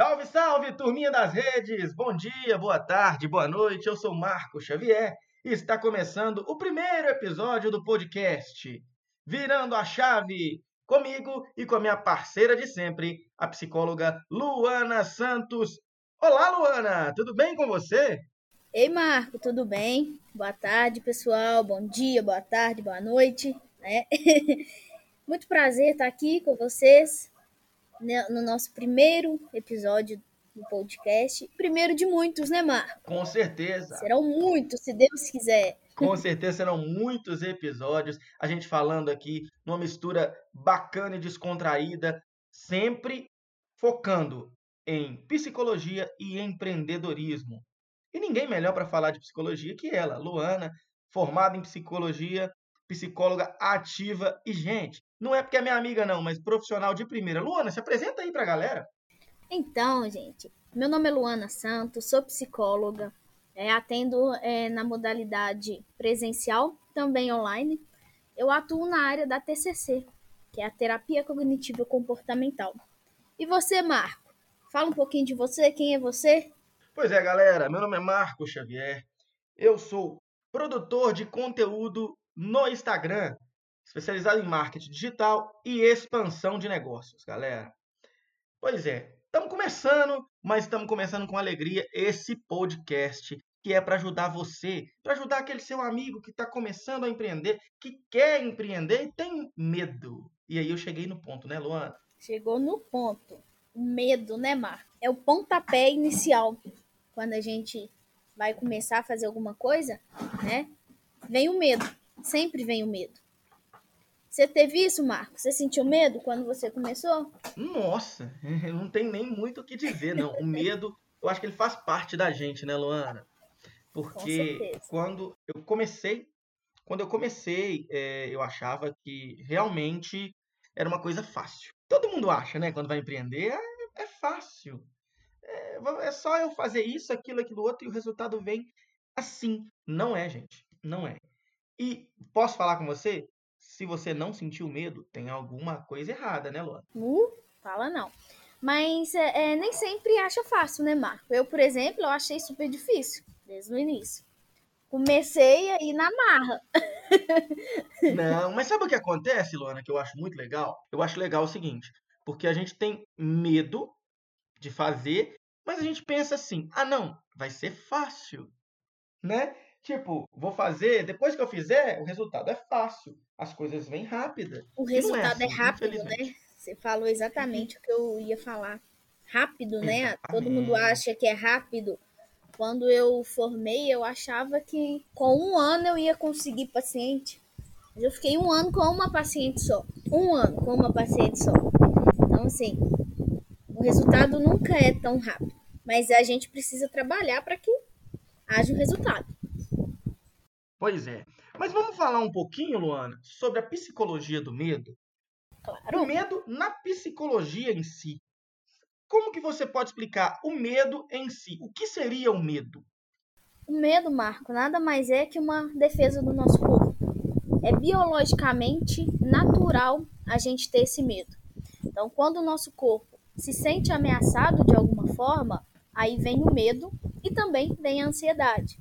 Salve, salve, turminha das redes! Bom dia, boa tarde, boa noite. Eu sou Marco Xavier e está começando o primeiro episódio do podcast Virando a Chave, comigo e com a minha parceira de sempre, a psicóloga Luana Santos. Olá, Luana, tudo bem com você? Ei, Marco, tudo bem? Boa tarde, pessoal. Bom dia, boa tarde, boa noite. Né? Muito prazer estar aqui com vocês no nosso primeiro episódio do podcast. Primeiro de muitos, né, Marco? Com certeza. Serão muitos, se Deus quiser. Com certeza serão muitos episódios. A gente falando aqui numa mistura bacana e descontraída, sempre focando em psicologia e empreendedorismo. E ninguém melhor para falar de psicologia que ela, Luana, formada em psicologia, psicóloga ativa e, gente, não é porque é minha amiga, não, mas profissional de primeira. Luana, se apresenta aí pra galera. Então, gente, meu nome é Luana Santos, sou psicóloga, é, atendo é, na modalidade presencial, também online. Eu atuo na área da TCC, que é a terapia cognitiva comportamental. E você, Marco? Fala um pouquinho de você, quem é você? Pois é, galera, meu nome é Marco Xavier. Eu sou produtor de conteúdo no Instagram, especializado em marketing digital e expansão de negócios, galera. Pois é, estamos começando, mas estamos começando com alegria esse podcast que é para ajudar você, para ajudar aquele seu amigo que está começando a empreender, que quer empreender e tem medo. E aí eu cheguei no ponto, né, Luana? Chegou no ponto. O medo, né, Mar? É o pontapé inicial. Quando a gente vai começar a fazer alguma coisa, né? Vem o medo. Sempre vem o medo. Você teve isso, Marco? Você sentiu medo quando você começou? Nossa, não tem nem muito o que dizer, não. O medo, eu acho que ele faz parte da gente, né, Luana? Porque quando eu comecei, quando eu comecei, é, eu achava que realmente era uma coisa fácil. Todo mundo acha, né, quando vai empreender, é, é fácil. É, é só eu fazer isso, aquilo, aquilo outro e o resultado vem assim. Não é, gente. Não é. E posso falar com você? Se você não sentiu medo, tem alguma coisa errada, né, Luana? Uh, fala não. Mas é, é, nem sempre acha fácil, né, Marco? Eu, por exemplo, eu achei super difícil, desde o início. Comecei aí na marra. Não, mas sabe o que acontece, Luana, que eu acho muito legal? Eu acho legal o seguinte, porque a gente tem medo de fazer, mas a gente pensa assim: ah, não, vai ser fácil, né? Tipo, vou fazer, depois que eu fizer, o resultado é fácil. As coisas vêm rápidas. O é resultado é, assim, é, rápido, né? Você falou exatamente o que eu ia falar. Rápido, né? Exatamente. Todo mundo acha que é rápido. Quando eu formei, eu achava que com um ano eu ia conseguir paciente. Mas eu fiquei um ano com uma paciente só. Um ano com uma paciente só. Então, assim, o resultado nunca é tão rápido. Mas a gente precisa trabalhar para que haja o resultado. Pois é. Mas vamos falar um pouquinho, Luana, sobre a psicologia do medo? Claro. O medo na psicologia em si. Como que você pode explicar o medo em si? O que seria o medo? O medo, Marco, nada mais é que uma defesa do nosso corpo. É biologicamente natural a gente ter esse medo. Então, quando o nosso corpo se sente ameaçado de alguma forma, aí vem o medo e também vem a ansiedade.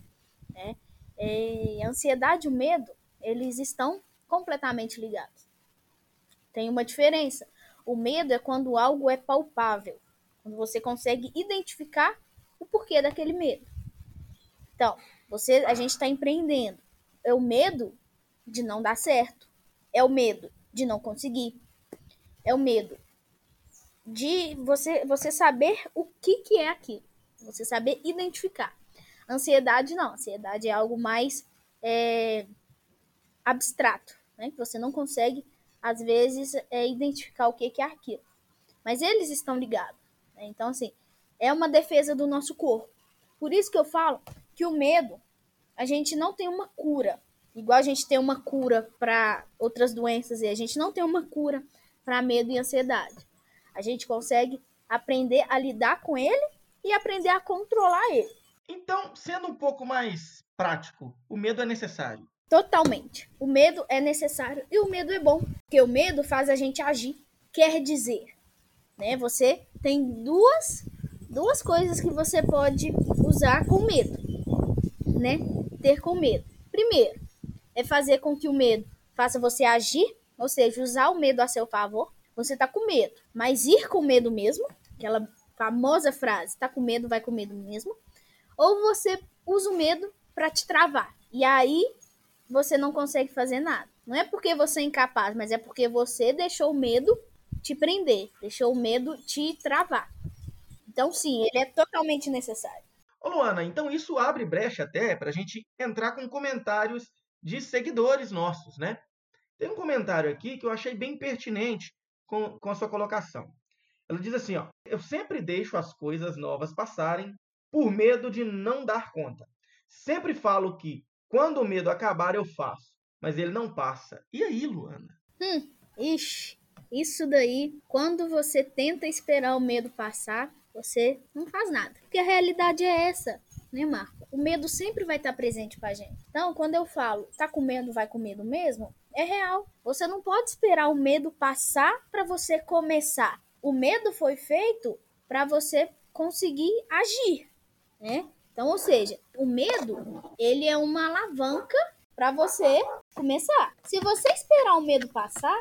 Né? A ansiedade e o medo, eles estão completamente ligados. Tem uma diferença. O medo é quando algo é palpável, quando você consegue identificar o porquê daquele medo. Então, você, a gente está empreendendo. É o medo de não dar certo. É o medo de não conseguir. É o medo de você, você saber o que, que é aquilo. Você saber identificar. Ansiedade não. Ansiedade é algo mais é, abstrato, né? Que você não consegue, às vezes, é, identificar o que, que é aquilo. Mas eles estão ligados. Né? Então, assim, é uma defesa do nosso corpo. Por isso que eu falo que o medo, a gente não tem uma cura. Igual a gente tem uma cura para outras doenças e a gente não tem uma cura para medo e ansiedade. A gente consegue aprender a lidar com ele e aprender a controlar ele. Então, sendo um pouco mais prático, o medo é necessário. Totalmente. O medo é necessário e o medo é bom, porque o medo faz a gente agir. Quer dizer, né? Você tem duas duas coisas que você pode usar com medo, né? Ter com medo. Primeiro, é fazer com que o medo faça você agir, ou seja, usar o medo a seu favor. Você tá com medo, mas ir com medo mesmo, aquela famosa frase, tá com medo, vai com medo mesmo. Ou você usa o medo para te travar. E aí você não consegue fazer nada. Não é porque você é incapaz, mas é porque você deixou o medo te prender, deixou o medo te travar. Então, sim, ele é totalmente necessário. Ô Luana, então isso abre brecha até para a gente entrar com comentários de seguidores nossos, né? Tem um comentário aqui que eu achei bem pertinente com, com a sua colocação. Ela diz assim, ó, eu sempre deixo as coisas novas passarem por medo de não dar conta. Sempre falo que quando o medo acabar eu faço, mas ele não passa. E aí, Luana? Hum, ixi, isso daí, quando você tenta esperar o medo passar, você não faz nada. Porque a realidade é essa, né, Marco? O medo sempre vai estar presente com a gente. Então, quando eu falo, tá com medo, vai com medo mesmo, é real. Você não pode esperar o medo passar para você começar. O medo foi feito para você conseguir agir, né? Então, ou seja, o medo, ele é uma alavanca para você começar. Se você esperar o medo passar,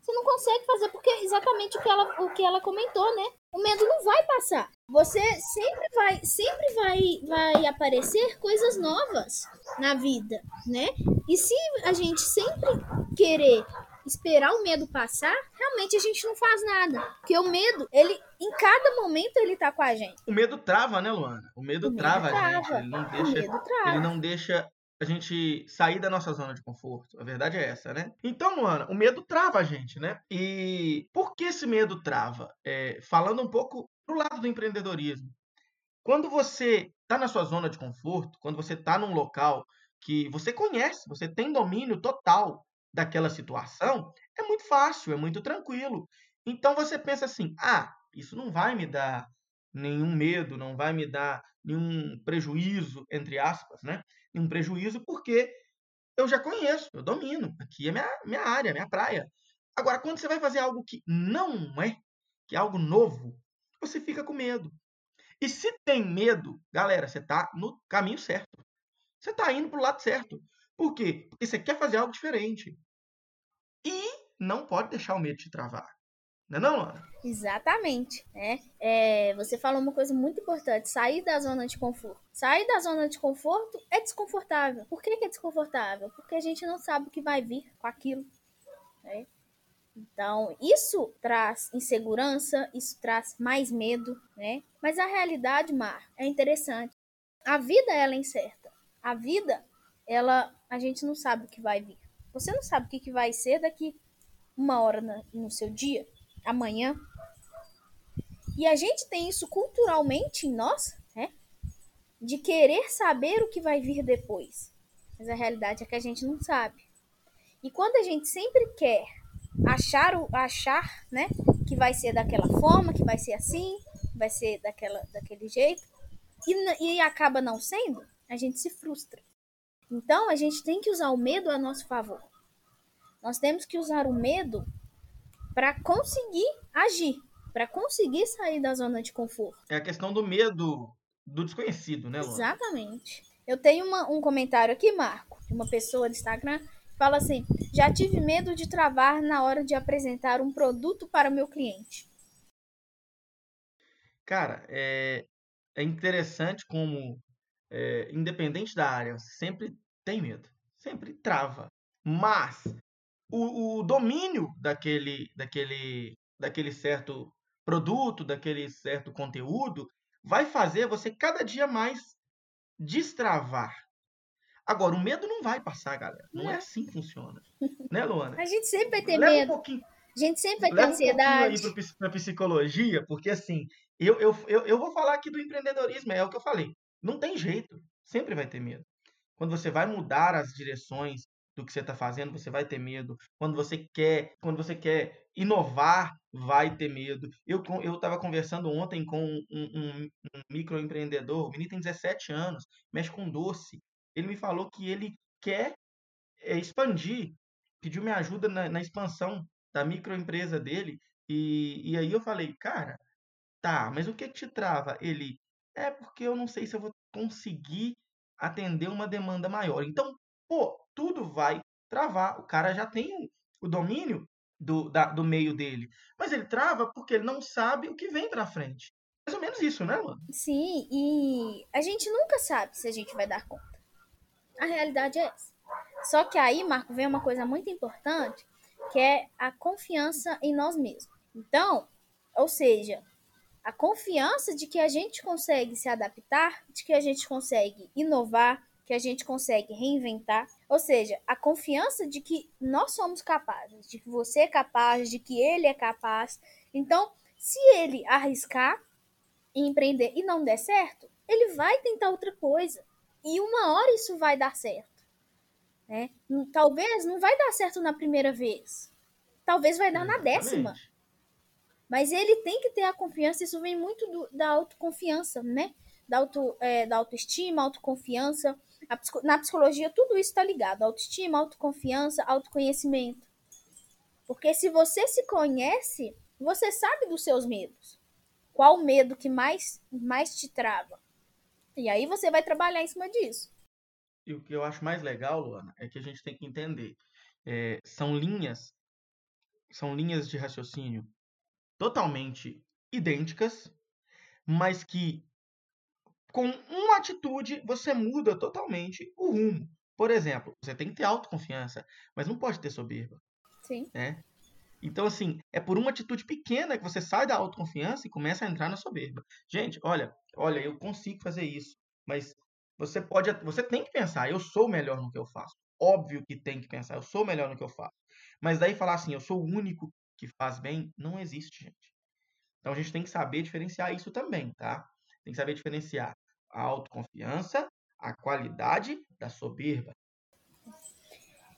você não consegue fazer porque é exatamente o que ela, o que ela comentou, né? O medo não vai passar. Você sempre vai, sempre vai, vai aparecer coisas novas na vida, né? E se a gente sempre querer esperar o medo passar, realmente a gente não faz nada. Porque o medo, ele, em cada momento, ele tá com a gente. O medo trava, né, Luana? O medo, o medo trava, trava, a gente. Ele não deixa, ele não deixa a gente sair da nossa zona de conforto. A verdade é essa, né? Então, Luana, o medo trava a gente, né? E por que esse medo trava? É, falando um pouco do lado do empreendedorismo. Quando você está na sua zona de conforto, quando você está num local que você conhece, você tem domínio total daquela situação, é muito fácil, é muito tranquilo. Então você pensa assim: ah, isso não vai me dar nenhum medo, não vai me dar nenhum prejuízo, entre aspas, né? Nenhum prejuízo, porque eu já conheço, eu domino. Aqui é minha, minha área, minha praia. Agora, quando você vai fazer algo que não é, que é algo novo, você fica com medo. E se tem medo, galera, você está no caminho certo. Você está indo para o lado certo. Por quê? Porque você quer fazer algo diferente. E não pode deixar o medo te travar. Não é não? Exatamente. Né? É, você falou uma coisa muito importante: sair da zona de conforto. Sair da zona de conforto é desconfortável. Por que, que é desconfortável? Porque a gente não sabe o que vai vir com aquilo. Né? Então, isso traz insegurança, isso traz mais medo, né? Mas a realidade, Mar, é interessante. A vida, ela é incerta. A vida, ela, a gente não sabe o que vai vir. Você não sabe o que, que vai ser daqui uma hora no seu dia amanhã. E a gente tem isso culturalmente em nós, né? De querer saber o que vai vir depois. Mas a realidade é que a gente não sabe. E quando a gente sempre quer achar o achar, né, que vai ser daquela forma, que vai ser assim, vai ser daquela daquele jeito, e, e acaba não sendo, a gente se frustra. Então a gente tem que usar o medo a nosso favor. Nós temos que usar o medo para conseguir agir, para conseguir sair da zona de conforto. É a questão do medo do desconhecido, né, Luana? Exatamente. Eu tenho uma, um comentário aqui, Marco, de uma pessoa do Instagram, fala assim: já tive medo de travar na hora de apresentar um produto para o meu cliente. Cara, é, é interessante como, é, independente da área, sempre tem medo, sempre trava. Mas o, o domínio daquele, daquele, daquele certo produto, daquele certo conteúdo, vai fazer você cada dia mais destravar. Agora, o medo não vai passar, galera. Não é assim que funciona. Né, Luana? A gente sempre vai ter Leva medo. Um pouquinho, a gente sempre vai ter ansiedade. Um pouquinho aí pra psicologia, porque assim, eu, eu, eu, eu vou falar aqui do empreendedorismo, é o que eu falei. Não tem jeito. Sempre vai ter medo. Quando você vai mudar as direções, do que você está fazendo, você vai ter medo. Quando você quer, quando você quer inovar, vai ter medo. Eu eu estava conversando ontem com um, um, um microempreendedor, o menino tem 17 anos, mexe com doce. Ele me falou que ele quer é, expandir, pediu minha ajuda na, na expansão da microempresa dele. E, e aí eu falei, cara, Tá, mas o que te trava? Ele, é porque eu não sei se eu vou conseguir atender uma demanda maior. Então, pô, tudo vai travar. O cara já tem o domínio do, da, do meio dele. Mas ele trava porque ele não sabe o que vem pra frente. Mais ou menos isso, né, mano? Sim, e a gente nunca sabe se a gente vai dar conta. A realidade é essa. Só que aí, Marco, vem uma coisa muito importante, que é a confiança em nós mesmos. Então, ou seja, a confiança de que a gente consegue se adaptar, de que a gente consegue inovar, que a gente consegue reinventar. Ou seja, a confiança de que nós somos capazes, de que você é capaz, de que ele é capaz. Então, se ele arriscar e empreender e não der certo, ele vai tentar outra coisa. E uma hora isso vai dar certo. Né? Talvez não vai dar certo na primeira vez. Talvez vai dar na décima. Mas ele tem que ter a confiança, isso vem muito do, da autoconfiança, né? Da, auto, é, da autoestima, autoconfiança. A, na psicologia, tudo isso está ligado. Autoestima, autoconfiança, autoconhecimento. Porque se você se conhece, você sabe dos seus medos. Qual o medo que mais, mais te trava? E aí você vai trabalhar em cima disso. E o que eu acho mais legal, Luana, é que a gente tem que entender. É, são linhas, são linhas de raciocínio totalmente idênticas, mas que com uma atitude você muda totalmente o rumo. Por exemplo, você tem que ter autoconfiança, mas não pode ter soberba. Sim. Né? Então, assim, é por uma atitude pequena que você sai da autoconfiança e começa a entrar na soberba. Gente, olha, olha, eu consigo fazer isso, mas você pode, você tem que pensar, eu sou melhor no que eu faço. Óbvio que tem que pensar, eu sou melhor no que eu faço. Mas daí falar assim, eu sou o único que faz bem, não existe, gente. Então a gente tem que saber diferenciar isso também, tá? Tem que saber diferenciar a autoconfiança, a qualidade da soberba.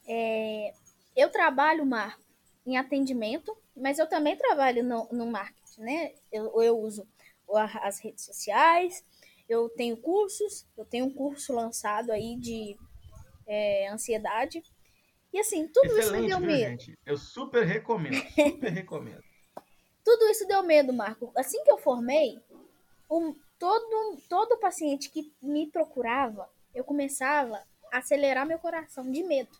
É, eu trabalho, Marco, em atendimento, mas eu também trabalho no, no marketing, né? Eu, eu uso as redes sociais, eu tenho cursos, eu tenho um curso lançado aí de é, ansiedade. E assim, tudo Excelente, isso me deu medo. Gente? Eu super recomendo, super recomendo. Tudo isso deu medo, Marco. Assim que eu formei, um, todo, todo paciente que me procurava, eu começava a acelerar meu coração de medo.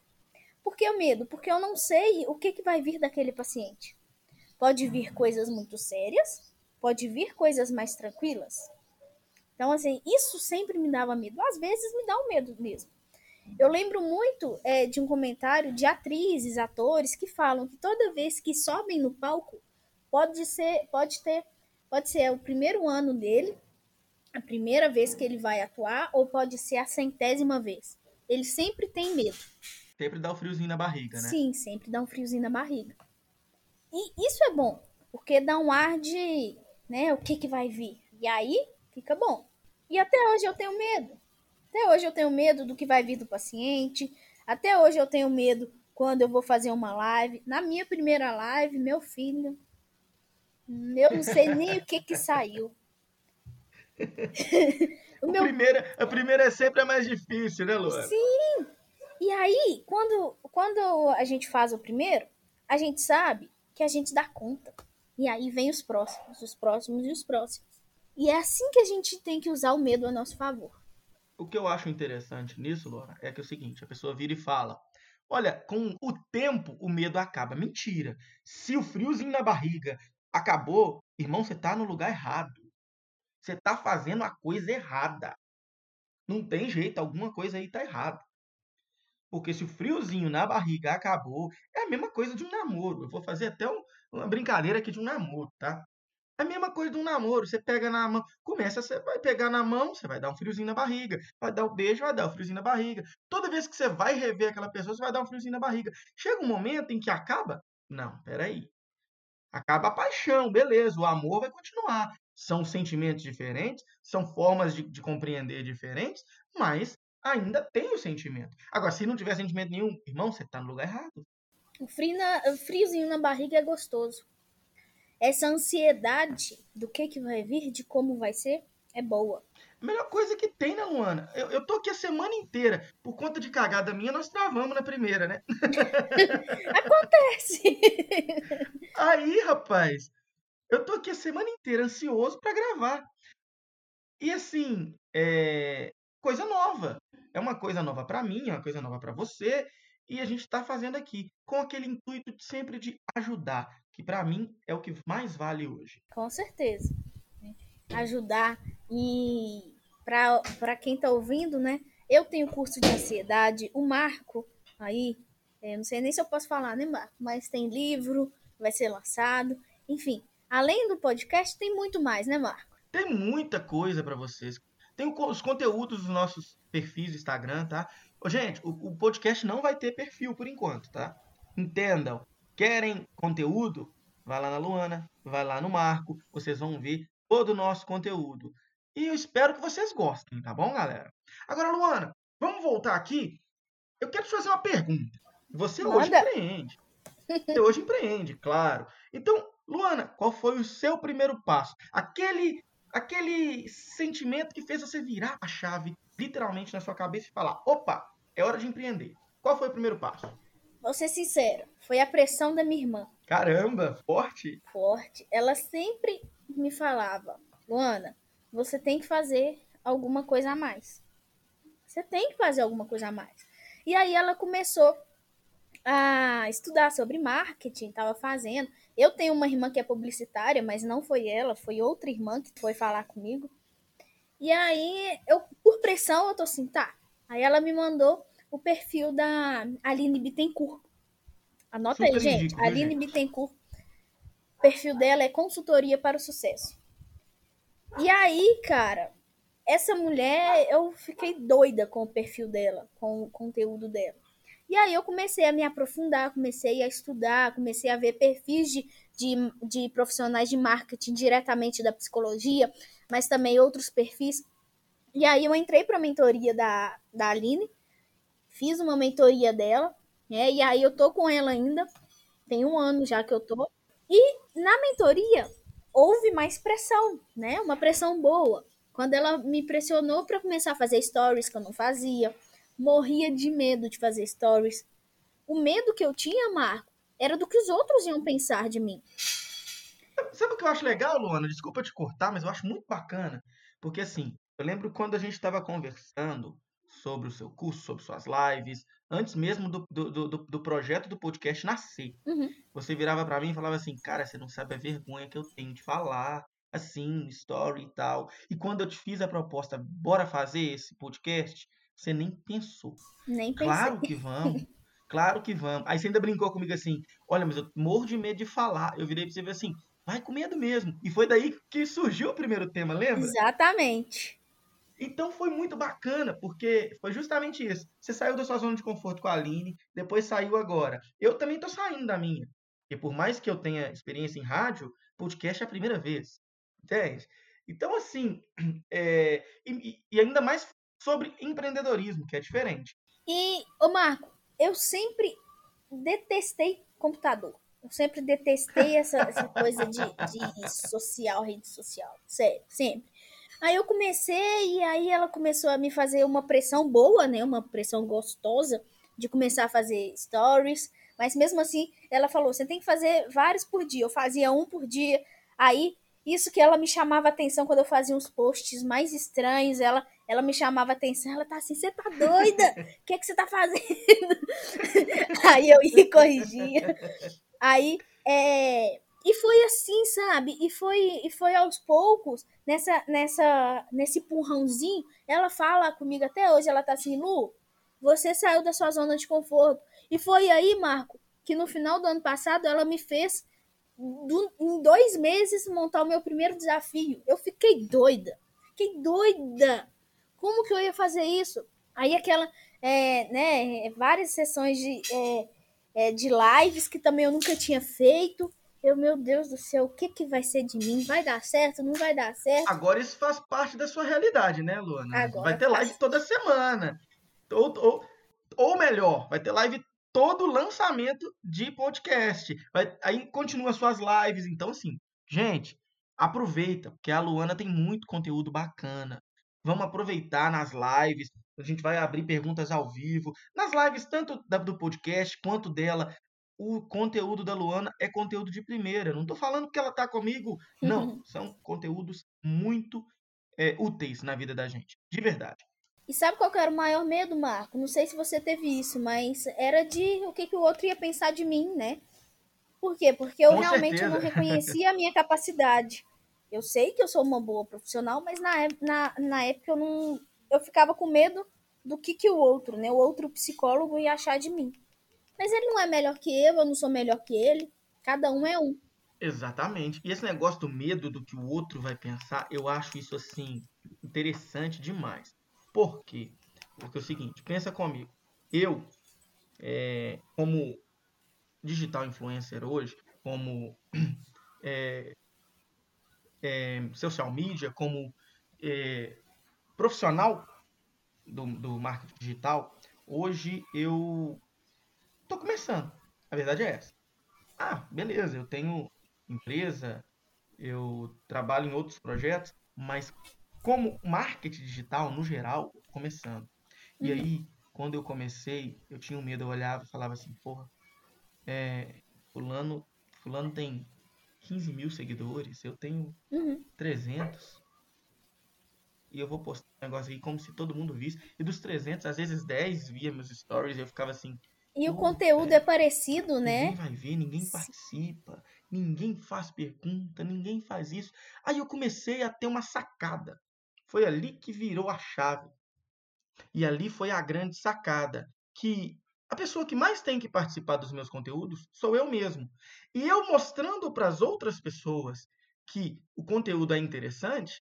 Por que o medo? Porque eu não sei o que, que vai vir daquele paciente. Pode vir coisas muito sérias, pode vir coisas mais tranquilas. Então, assim, isso sempre me dava medo. Às vezes me dá um medo mesmo. Eu lembro muito é, de um comentário de atrizes, atores que falam que toda vez que sobem no palco, pode ser, pode ter, pode ser o primeiro ano dele, a primeira vez que ele vai atuar, ou pode ser a centésima vez. Ele sempre tem medo. Sempre dá um friozinho na barriga, né? Sim, sempre dá um friozinho na barriga. E isso é bom, porque dá um ar de, né, o que que vai vir. E aí fica bom. E até hoje eu tenho medo. Até hoje eu tenho medo do que vai vir do paciente. Até hoje eu tenho medo quando eu vou fazer uma live. Na minha primeira live, meu filho, eu não sei nem o que que saiu. o meu... primeira, a primeira é sempre a mais difícil, né, Luana? Sim! E aí, quando, quando a gente faz o primeiro, a gente sabe que a gente dá conta. E aí vem os próximos, os próximos e os próximos. E é assim que a gente tem que usar o medo a nosso favor. O que eu acho interessante nisso, Laura, é que é o seguinte: a pessoa vira e fala: Olha, com o tempo o medo acaba. Mentira. Se o friozinho na barriga acabou, irmão, você tá no lugar errado. Você tá fazendo a coisa errada. Não tem jeito, alguma coisa aí tá errada. Porque se o friozinho na barriga acabou, é a mesma coisa de um namoro. Eu vou fazer até um, uma brincadeira aqui de um namoro, tá? É a mesma coisa de um namoro. Você pega na mão, começa, você vai pegar na mão, você vai dar um friozinho na barriga. Vai dar o um beijo, vai dar um friozinho na barriga. Toda vez que você vai rever aquela pessoa, você vai dar um friozinho na barriga. Chega um momento em que acaba. Não, peraí. Acaba a paixão, beleza, o amor vai continuar. São sentimentos diferentes, são formas de, de compreender diferentes, mas ainda tem o sentimento. Agora, se não tiver sentimento nenhum, irmão, você tá no lugar errado. O, frio na, o friozinho na barriga é gostoso essa ansiedade do que, que vai vir, de como vai ser, é boa. A melhor coisa que tem, né, Luana? Eu, eu tô aqui a semana inteira. Por conta de cagada minha, nós travamos na primeira, né? Acontece! Aí, rapaz, eu tô aqui a semana inteira ansioso para gravar. E assim, é coisa nova. É uma coisa nova para mim, é uma coisa nova para você, e a gente está fazendo aqui com aquele intuito de sempre de ajudar, que para mim é o que mais vale hoje. Com certeza. Ajudar e para quem está ouvindo, né? Eu tenho curso de ansiedade, o Marco aí, é, não sei nem se eu posso falar, né, Marco? Mas tem livro, vai ser lançado, enfim. Além do podcast, tem muito mais, né, Marco? Tem muita coisa para vocês. Tem os conteúdos dos nossos perfis do Instagram, tá? Gente, o, o podcast não vai ter perfil por enquanto, tá? Entendam. Querem conteúdo? Vai lá na Luana, vai lá no Marco, vocês vão ver todo o nosso conteúdo. E eu espero que vocês gostem, tá bom, galera? Agora, Luana, vamos voltar aqui. Eu quero te fazer uma pergunta. Você Manda. hoje empreende. Você hoje empreende, claro. Então, Luana, qual foi o seu primeiro passo? Aquele aquele sentimento que fez você virar a chave literalmente na sua cabeça e falar: opa, é hora de empreender. Qual foi o primeiro passo? Vou ser sincera, foi a pressão da minha irmã. Caramba, forte. Forte. Ela sempre me falava: Luana, você tem que fazer alguma coisa a mais. Você tem que fazer alguma coisa a mais. E aí ela começou a estudar sobre marketing, estava fazendo. Eu tenho uma irmã que é publicitária, mas não foi ela, foi outra irmã que foi falar comigo. E aí, eu, por pressão, eu tô assim, tá. Aí ela me mandou o perfil da Aline Bittencourt. Anota Super aí, gente. Aline gente. Bittencourt. O perfil dela é consultoria para o sucesso. E aí, cara, essa mulher, eu fiquei doida com o perfil dela, com o conteúdo dela. E aí eu comecei a me aprofundar, comecei a estudar, comecei a ver perfis de, de, de profissionais de marketing diretamente da psicologia, mas também outros perfis. E aí eu entrei para a mentoria da, da Aline, fiz uma mentoria dela, né? E aí eu tô com ela ainda, tem um ano já que eu tô. E na mentoria houve mais pressão, né? Uma pressão boa. Quando ela me pressionou para começar a fazer stories que eu não fazia, morria de medo de fazer stories. O medo que eu tinha, Marco, era do que os outros iam pensar de mim. Sabe o que eu acho legal, Luana? Desculpa te cortar, mas eu acho muito bacana. Porque assim, eu lembro quando a gente estava conversando sobre o seu curso, sobre suas lives, antes mesmo do, do, do, do projeto do podcast nascer. Uhum. Você virava para mim e falava assim, cara, você não sabe a vergonha que eu tenho de falar, assim, story e tal. E quando eu te fiz a proposta, bora fazer esse podcast, você nem pensou. Nem pensei. Claro que vamos. Claro que vamos. Aí você ainda brincou comigo assim: olha, mas eu morro de medo de falar. Eu virei pra você ver assim: vai com medo mesmo. E foi daí que surgiu o primeiro tema, lembra? Exatamente. Então foi muito bacana, porque foi justamente isso. Você saiu da sua zona de conforto com a Aline, depois saiu agora. Eu também tô saindo da minha. Porque por mais que eu tenha experiência em rádio, podcast é a primeira vez. Entende? Então, assim, é, e, e, ainda mais sobre empreendedorismo, que é diferente. E, ô Marco, eu sempre detestei computador. Eu sempre detestei essa, essa coisa de, de social, rede social. Sério, sempre. Aí eu comecei, e aí ela começou a me fazer uma pressão boa, né? Uma pressão gostosa de começar a fazer stories. Mas mesmo assim, ela falou: você tem que fazer vários por dia. Eu fazia um por dia. Aí isso que ela me chamava atenção quando eu fazia uns posts mais estranhos, ela, ela me chamava atenção, ela tá assim, você tá doida? O que é que você tá fazendo? Aí eu ia e corrigia. Aí, é... E foi assim, sabe? E foi, e foi aos poucos, nessa, nessa, nesse empurrãozinho, ela fala comigo até hoje, ela tá assim, Lu, você saiu da sua zona de conforto. E foi aí, Marco, que no final do ano passado ela me fez do, em dois meses montar o meu primeiro desafio. Eu fiquei doida. Fiquei doida. Como que eu ia fazer isso? Aí aquela, é, né, várias sessões de, é, é, de lives que também eu nunca tinha feito. Eu, meu Deus do céu, o que, que vai ser de mim? Vai dar certo? Não vai dar certo? Agora isso faz parte da sua realidade, né, Luana? Agora vai ter live faz. toda semana. Ou, ou, ou melhor, vai ter live todo lançamento de podcast. Vai, aí continua suas lives. Então, assim, gente, aproveita, porque a Luana tem muito conteúdo bacana. Vamos aproveitar nas lives. A gente vai abrir perguntas ao vivo. Nas lives, tanto do podcast quanto dela. O conteúdo da Luana é conteúdo de primeira. Não estou falando que ela está comigo, não. Uhum. São conteúdos muito é, úteis na vida da gente, de verdade. E sabe qual era o maior medo, Marco? Não sei se você teve isso, mas era de o que, que o outro ia pensar de mim, né? Por quê? Porque eu Com realmente não reconhecia a minha capacidade. Eu sei que eu sou uma boa profissional, mas na, na, na época eu não. Eu ficava com medo do que, que o outro, né? O outro psicólogo ia achar de mim. Mas ele não é melhor que eu, eu não sou melhor que ele. Cada um é um. Exatamente. E esse negócio do medo do que o outro vai pensar, eu acho isso assim interessante demais. Por quê? Porque é o seguinte, pensa comigo. Eu, é, como digital influencer hoje, como é, é, social media, como é, profissional do, do marketing digital, hoje eu estou começando. A verdade é essa. Ah, beleza, eu tenho empresa, eu trabalho em outros projetos, mas como marketing digital, no geral, começando. E uhum. aí, quando eu comecei, eu tinha um medo, eu olhava e falava assim, porra, é, fulano, fulano tem 15 mil seguidores, eu tenho uhum. 300. E eu vou postar um negócio aqui como se todo mundo visse. E dos 300, às vezes 10 via meus stories, eu ficava assim... E o conteúdo é, é parecido, né? Ninguém vai ver, ninguém participa, ninguém faz pergunta, ninguém faz isso. Aí eu comecei a ter uma sacada. Foi ali que virou a chave. E ali foi a grande sacada, que a pessoa que mais tem que participar dos meus conteúdos sou eu mesmo. E eu mostrando para as outras pessoas que o conteúdo é interessante,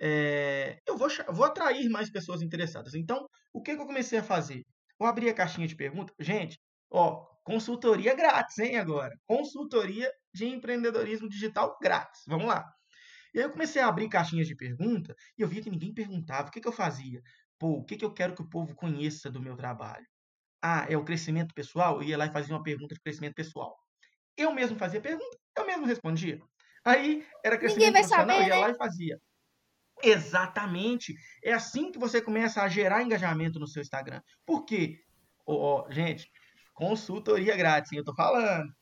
é, eu vou, vou atrair mais pessoas interessadas. Então, o que, que eu comecei a fazer? Eu abri a caixinha de perguntas. Gente, ó, consultoria grátis, hein, agora? Consultoria de empreendedorismo digital grátis. Vamos lá. E aí eu comecei a abrir caixinhas de pergunta e eu via que ninguém perguntava. O que, que eu fazia? Pô, o que, que eu quero que o povo conheça do meu trabalho? Ah, é o crescimento pessoal? Eu ia lá e fazia uma pergunta de crescimento pessoal. Eu mesmo fazia pergunta, eu mesmo respondia. Aí era crescimento profissional, saber, eu ia né? lá e fazia. Exatamente. É assim que você começa a gerar engajamento no seu Instagram. Por quê? Oh, oh, gente, consultoria grátis, eu tô falando.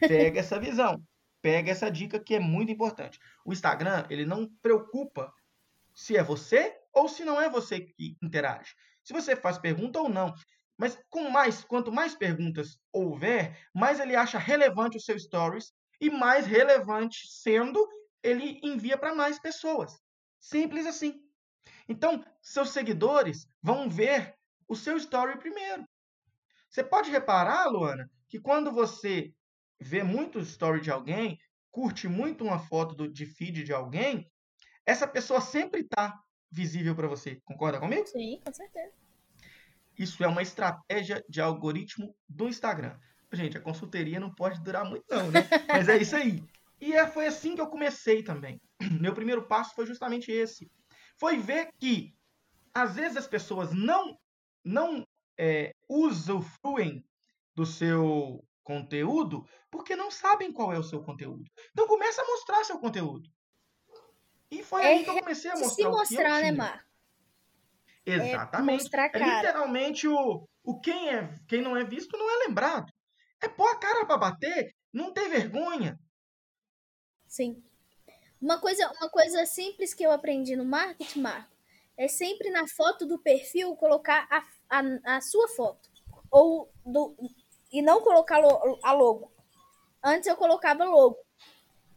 Pega essa visão pega essa dica que é muito importante. O Instagram, ele não preocupa se é você ou se não é você que interage. Se você faz pergunta ou não. Mas com mais, quanto mais perguntas houver, mais ele acha relevante o seu stories e mais relevante sendo, ele envia para mais pessoas. Simples assim. Então, seus seguidores vão ver o seu story primeiro. Você pode reparar, Luana, que quando você vê muito story de alguém, curte muito uma foto do, de feed de alguém, essa pessoa sempre está visível para você. Concorda comigo? Sim, com certeza. Isso é uma estratégia de algoritmo do Instagram. Gente, a consultoria não pode durar muito não, né? Mas é isso aí. E é, foi assim que eu comecei também. Meu primeiro passo foi justamente esse. Foi ver que, às vezes, as pessoas não, não é, usufruem do seu conteúdo porque não sabem qual é o seu conteúdo. Então começa a mostrar seu conteúdo. E foi é, aí que eu comecei a mostrar. Se mostrar, né, Mar? Exatamente. É, mostrar é literalmente o, o quem é quem não é visto não é lembrado. É pôr a cara para bater, não ter vergonha. Sim. Uma coisa, uma coisa simples que eu aprendi no marketing, Marco, é sempre na foto do perfil colocar a, a, a sua foto. Ou do, e não colocar a logo. Antes eu colocava logo.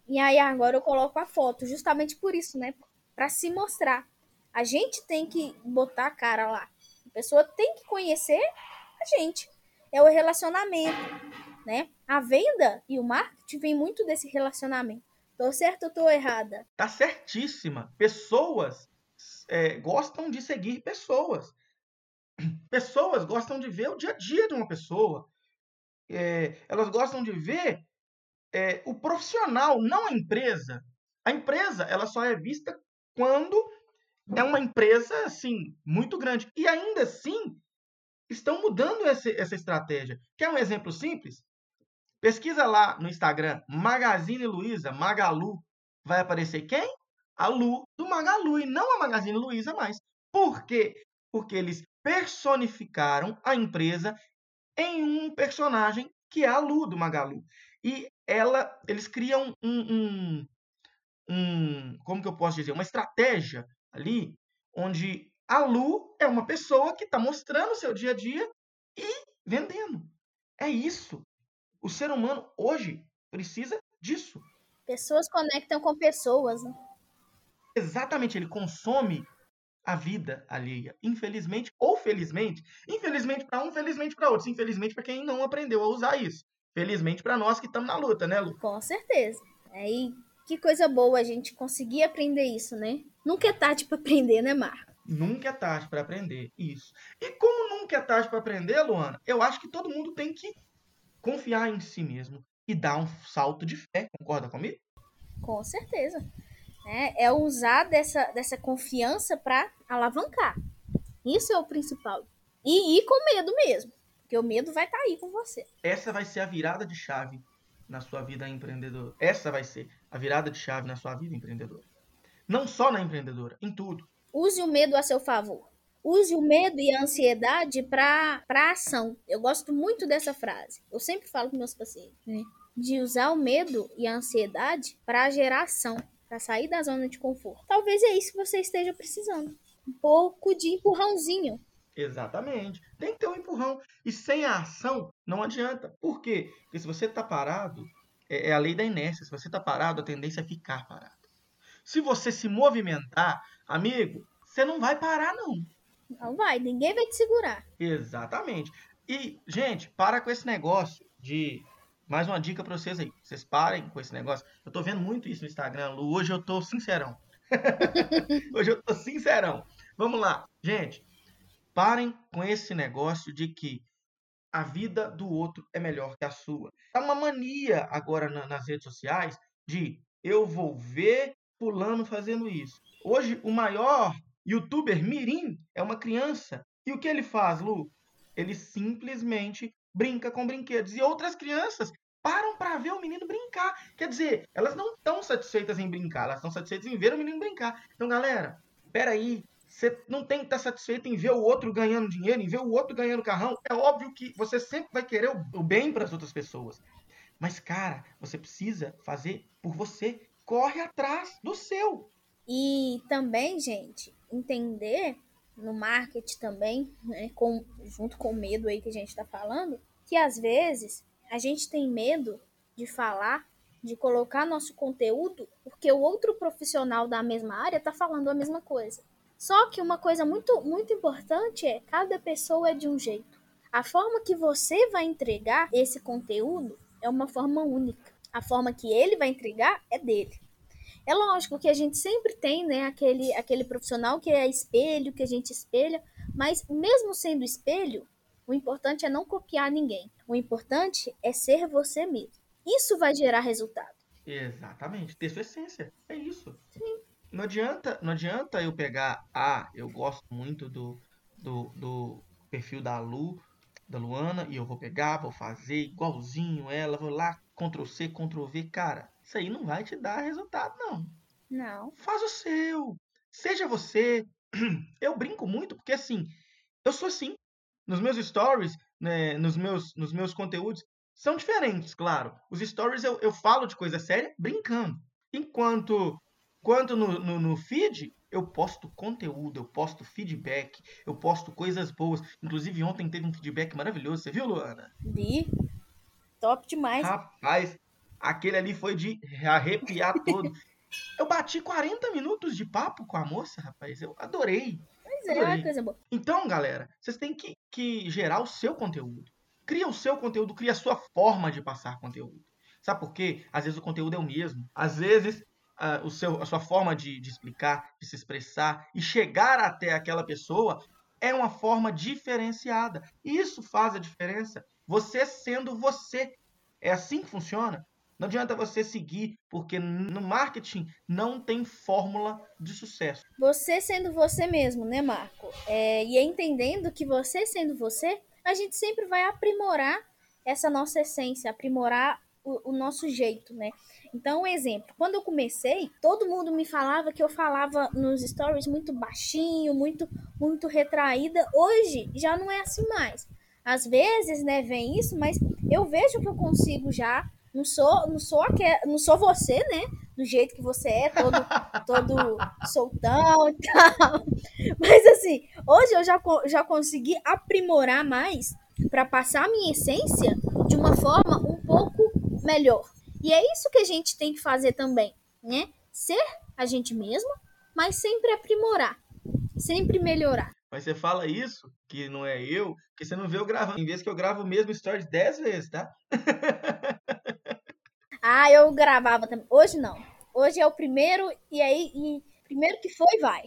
E aí agora eu coloco a foto, justamente por isso, né? Para se mostrar. A gente tem que botar a cara lá. A pessoa tem que conhecer a gente. É o relacionamento, né? A venda e o marketing vem muito desse relacionamento. Tô certo ou tô errada? Tá certíssima. Pessoas é, gostam de seguir pessoas. Pessoas gostam de ver o dia a dia de uma pessoa é, elas gostam de ver é, o profissional, não a empresa. A empresa ela só é vista quando é uma empresa assim muito grande. E ainda assim estão mudando essa, essa estratégia. Quer um exemplo simples? Pesquisa lá no Instagram Magazine Luiza, Magalu. Vai aparecer quem? A Lu do Magalu e não a Magazine Luiza mais. Por quê? Porque eles personificaram a empresa em um personagem que é a Lu do Magalu. E ela, eles criam um, um, um, como que eu posso dizer, uma estratégia ali, onde a Lu é uma pessoa que está mostrando o seu dia a dia e vendendo. É isso. O ser humano hoje precisa disso. Pessoas conectam com pessoas. Né? Exatamente, ele consome a vida alheia. Infelizmente ou felizmente. Infelizmente para um, felizmente para outros. Infelizmente para quem não aprendeu a usar isso. Felizmente para nós que estamos na luta, né, Lu? Com certeza. Aí, que coisa boa a gente conseguir aprender isso, né? Nunca é tarde para aprender, né, Marco? Nunca é tarde para aprender, isso. E como nunca é tarde para aprender, Luana, eu acho que todo mundo tem que confiar em si mesmo e dar um salto de fé. Concorda comigo? Com certeza. É, é usar dessa, dessa confiança para alavancar. Isso é o principal. E ir com medo mesmo. Porque o medo vai estar tá aí com você. Essa vai ser a virada de chave na sua vida empreendedora. Essa vai ser a virada de chave na sua vida empreendedora. Não só na empreendedora, em tudo. Use o medo a seu favor. Use o medo e a ansiedade para ação. Eu gosto muito dessa frase. Eu sempre falo com meus pacientes, né? De usar o medo e a ansiedade para gerar ação, para sair da zona de conforto. Talvez é isso que você esteja precisando. Um pouco de empurrãozinho. Exatamente. Tem que ter um empurrão. E sem a ação, não adianta. Por quê? Porque se você está parado, é, é a lei da inércia. Se você está parado, a tendência é ficar parado. Se você se movimentar, amigo, você não vai parar, não. Não vai, ninguém vai te segurar. Exatamente. E, gente, para com esse negócio de. Mais uma dica para vocês aí. Vocês parem com esse negócio. Eu tô vendo muito isso no Instagram, Lu. Hoje eu tô sincerão. Hoje eu tô sincerão. Vamos lá. Gente, parem com esse negócio de que a vida do outro é melhor que a sua. É uma mania agora nas redes sociais de eu vou ver fulano fazendo isso. Hoje, o maior youtuber Mirim é uma criança. E o que ele faz, Lu? Ele simplesmente brinca com brinquedos. E outras crianças param para ver o menino brincar. Quer dizer, elas não estão satisfeitas em brincar, elas estão satisfeitas em ver o menino brincar. Então, galera, peraí. Você não tem que estar satisfeito em ver o outro ganhando dinheiro, em ver o outro ganhando carrão. É óbvio que você sempre vai querer o bem para as outras pessoas. Mas, cara, você precisa fazer por você. Corre atrás do seu. E também, gente, entender no marketing também, né, com, junto com o medo aí que a gente está falando, que às vezes a gente tem medo de falar, de colocar nosso conteúdo, porque o outro profissional da mesma área está falando a mesma coisa. Só que uma coisa muito, muito importante é cada pessoa é de um jeito. A forma que você vai entregar esse conteúdo é uma forma única. A forma que ele vai entregar é dele. É lógico que a gente sempre tem, né, aquele, aquele profissional que é espelho, que a gente espelha, mas mesmo sendo espelho, o importante é não copiar ninguém. O importante é ser você mesmo. Isso vai gerar resultado. Exatamente, ter sua essência. É isso. Sim. Não adianta, não adianta eu pegar, ah, eu gosto muito do, do, do perfil da Lu, da Luana, e eu vou pegar, vou fazer igualzinho ela, vou lá, Ctrl C, Ctrl V, cara isso aí não vai te dar resultado, não. Não. Faz o seu. Seja você. Eu brinco muito porque assim, eu sou assim. Nos meus stories, né, nos, meus, nos meus conteúdos, são diferentes, claro. Os stories eu, eu falo de coisa séria brincando. Enquanto quanto no, no, no, feed, eu posto conteúdo, eu posto feedback, eu posto coisas boas. Inclusive, ontem teve um feedback maravilhoso. Você viu, Luana? Vi. Top demais. Rapaz, Aquele ali foi de arrepiar todo. Eu bati 40 minutos de papo com a moça, rapaz. Eu adorei. Pois é, adorei. coisa boa. Então, galera, vocês têm que, que gerar o seu conteúdo. Cria o seu conteúdo, cria a sua forma de passar conteúdo. Sabe por quê? Às vezes o conteúdo é o mesmo. Às vezes uh, o seu, a sua forma de, de explicar, de se expressar e chegar até aquela pessoa é uma forma diferenciada. E isso faz a diferença. Você sendo você. É assim que funciona. Não adianta você seguir, porque no marketing não tem fórmula de sucesso. Você sendo você mesmo, né, Marco? É, e entendendo que você sendo você, a gente sempre vai aprimorar essa nossa essência, aprimorar o, o nosso jeito, né? Então, um exemplo, quando eu comecei, todo mundo me falava que eu falava nos stories muito baixinho, muito, muito retraída. Hoje já não é assim mais. às vezes, né, vem isso, mas eu vejo que eu consigo já. Não sou, não sou, aquel, não sou você, né? Do jeito que você é, todo, todo soltão e tal. Mas assim, hoje eu já, já consegui aprimorar mais para passar a minha essência de uma forma um pouco melhor. E é isso que a gente tem que fazer também, né? Ser a gente mesmo, mas sempre aprimorar, sempre melhorar. Mas você fala isso, que não é eu, porque você não vê eu gravando. Em vez que eu gravo o mesmo story 10 vezes, tá? ah, eu gravava também. Hoje não. Hoje é o primeiro, e aí, e primeiro que foi, vai.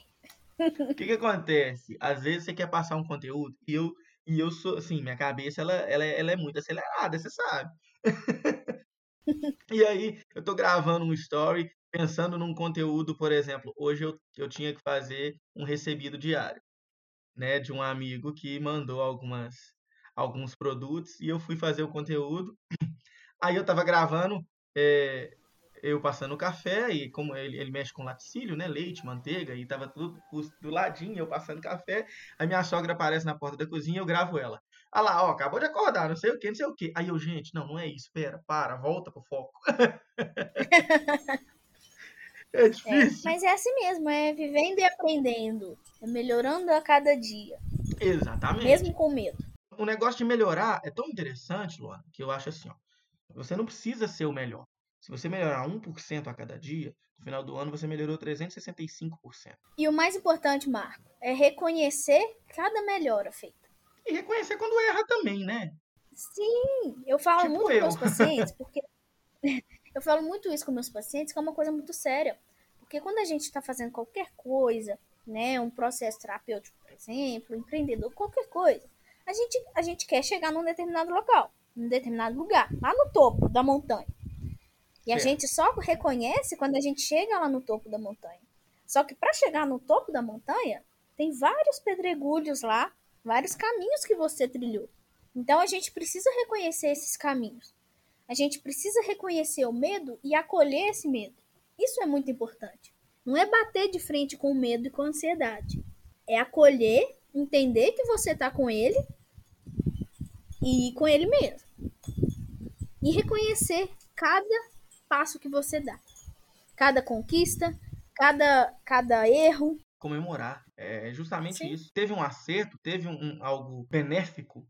O que que acontece? Às vezes você quer passar um conteúdo e eu, e eu sou, assim, minha cabeça, ela, ela, ela é muito acelerada, você sabe. e aí, eu tô gravando um story, pensando num conteúdo, por exemplo, hoje eu, eu tinha que fazer um recebido diário né, de um amigo que mandou algumas alguns produtos e eu fui fazer o conteúdo. Aí eu tava gravando é, eu passando o café e como ele, ele mexe com laticílio, né, leite, manteiga e tava tudo do ladinho, eu passando café. Aí minha sogra aparece na porta da cozinha, eu gravo ela. Ah lá, ó, acabou de acordar, não sei o que, não sei o que. Aí eu, gente, não, não é isso, pera, para, volta pro foco. É, é difícil. É, mas é assim mesmo, é vivendo e aprendendo. É melhorando a cada dia. Exatamente. Mesmo com medo. O negócio de melhorar é tão interessante, Luana, que eu acho assim, ó. Você não precisa ser o melhor. Se você melhorar 1% a cada dia, no final do ano você melhorou 365%. E o mais importante, Marco, é reconhecer cada melhora feita. E reconhecer quando erra também, né? Sim, eu falo tipo muito eu. com meus pacientes, porque Eu falo muito isso com meus pacientes, que é uma coisa muito séria. Porque quando a gente está fazendo qualquer coisa, né, um processo terapêutico, por exemplo, empreendedor, qualquer coisa, a gente, a gente quer chegar num determinado local, num determinado lugar, lá no topo da montanha. E a gente só reconhece quando a gente chega lá no topo da montanha. Só que para chegar no topo da montanha, tem vários pedregulhos lá, vários caminhos que você trilhou. Então a gente precisa reconhecer esses caminhos. A gente precisa reconhecer o medo e acolher esse medo. Isso é muito importante. Não é bater de frente com o medo e com a ansiedade. É acolher, entender que você está com ele e com ele mesmo. E reconhecer cada passo que você dá. Cada conquista, cada, cada erro. Comemorar. É justamente Sim. isso. Teve um acerto, teve um, um, algo benéfico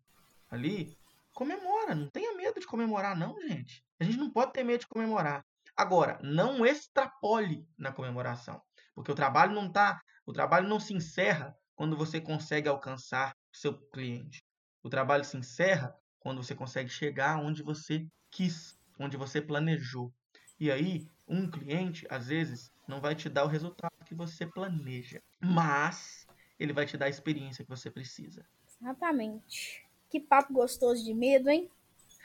ali comemora, não tenha medo de comemorar, não, gente. A gente não pode ter medo de comemorar. Agora, não extrapole na comemoração, porque o trabalho não tá, o trabalho não se encerra quando você consegue alcançar o seu cliente. O trabalho se encerra quando você consegue chegar onde você quis, onde você planejou. E aí, um cliente, às vezes, não vai te dar o resultado que você planeja, mas ele vai te dar a experiência que você precisa. Exatamente. Que papo gostoso de medo, hein?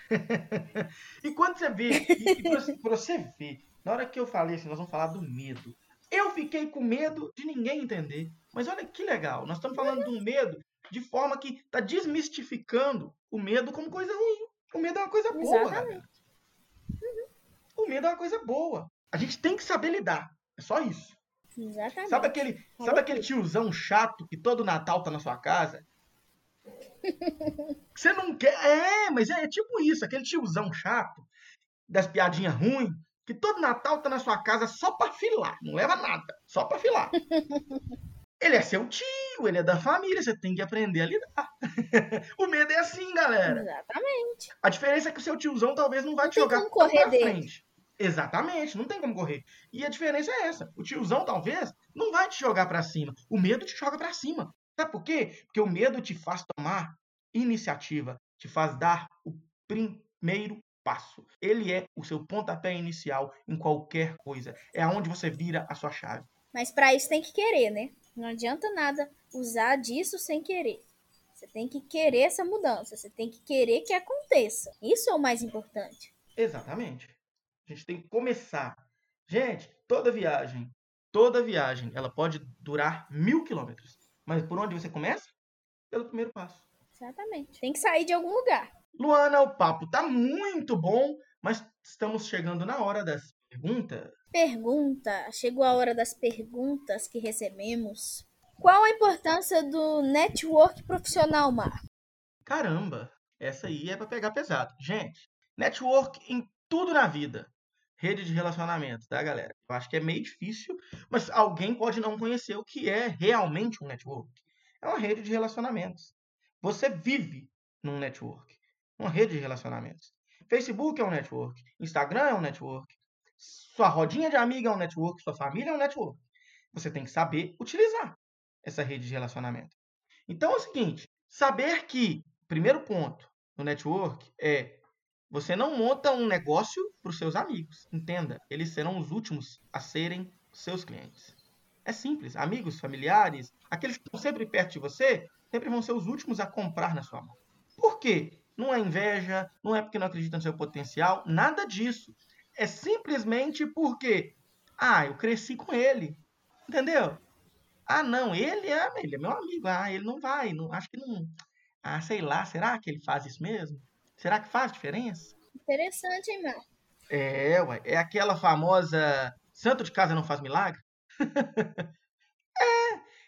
e quando você vê, e, e pra, você ver, na hora que eu falei assim, nós vamos falar do medo. Eu fiquei com medo de ninguém entender. Mas olha que legal, nós estamos falando de um medo de forma que está desmistificando o medo como coisa ruim. O medo é uma coisa boa, galera. Uhum. O medo é uma coisa boa. A gente tem que saber lidar. É só isso. Exatamente. Sabe aquele, sabe aquele tiozão chato que todo Natal tá na sua casa você não quer. É, mas é, é, tipo isso, aquele tiozão chato, das piadinhas ruins, que todo Natal tá na sua casa só pra filar. Não leva nada, só pra filar. Ele é seu tio, ele é da família, você tem que aprender a lidar. o medo é assim, galera. Exatamente. A diferença é que o seu tiozão talvez não vai te jogar como correr pra dele. frente. Exatamente, não tem como correr. E a diferença é essa. O tiozão talvez não vai te jogar para cima. O medo te joga para cima. Sabe por quê? Porque o medo te faz tomar iniciativa, te faz dar o primeiro passo. Ele é o seu pontapé inicial em qualquer coisa. É aonde você vira a sua chave. Mas para isso tem que querer, né? Não adianta nada usar disso sem querer. Você tem que querer essa mudança, você tem que querer que aconteça. Isso é o mais importante. Exatamente. A gente tem que começar. Gente, toda viagem, toda viagem, ela pode durar mil quilômetros. Mas por onde você começa? Pelo primeiro passo. Exatamente. Tem que sair de algum lugar. Luana, o papo tá muito bom, mas estamos chegando na hora das perguntas. Pergunta. Chegou a hora das perguntas que recebemos. Qual a importância do network profissional, Mar? Caramba, Essa aí é para pegar pesado. Gente, network em tudo na vida. Rede de relacionamento, tá, galera? Eu acho que é meio difícil, mas alguém pode não conhecer o que é realmente um network. É uma rede de relacionamentos. Você vive num network, uma rede de relacionamentos. Facebook é um network, Instagram é um network, sua rodinha de amiga é um network, sua família é um network. Você tem que saber utilizar essa rede de relacionamento. Então é o seguinte: saber que, primeiro ponto no network é você não monta um negócio para os seus amigos. Entenda, eles serão os últimos a serem seus clientes. É simples. Amigos, familiares, aqueles que estão sempre perto de você, sempre vão ser os últimos a comprar na sua mão. Por quê? Não é inveja, não é porque não acredita no seu potencial, nada disso. É simplesmente porque, ah, eu cresci com ele. Entendeu? Ah, não, ele é, ele é meu amigo. Ah, ele não vai, não, acho que não. Ah, sei lá, será que ele faz isso mesmo? Será que faz diferença? Interessante, hein, Mar? É, ué, é aquela famosa santo de casa não faz milagre?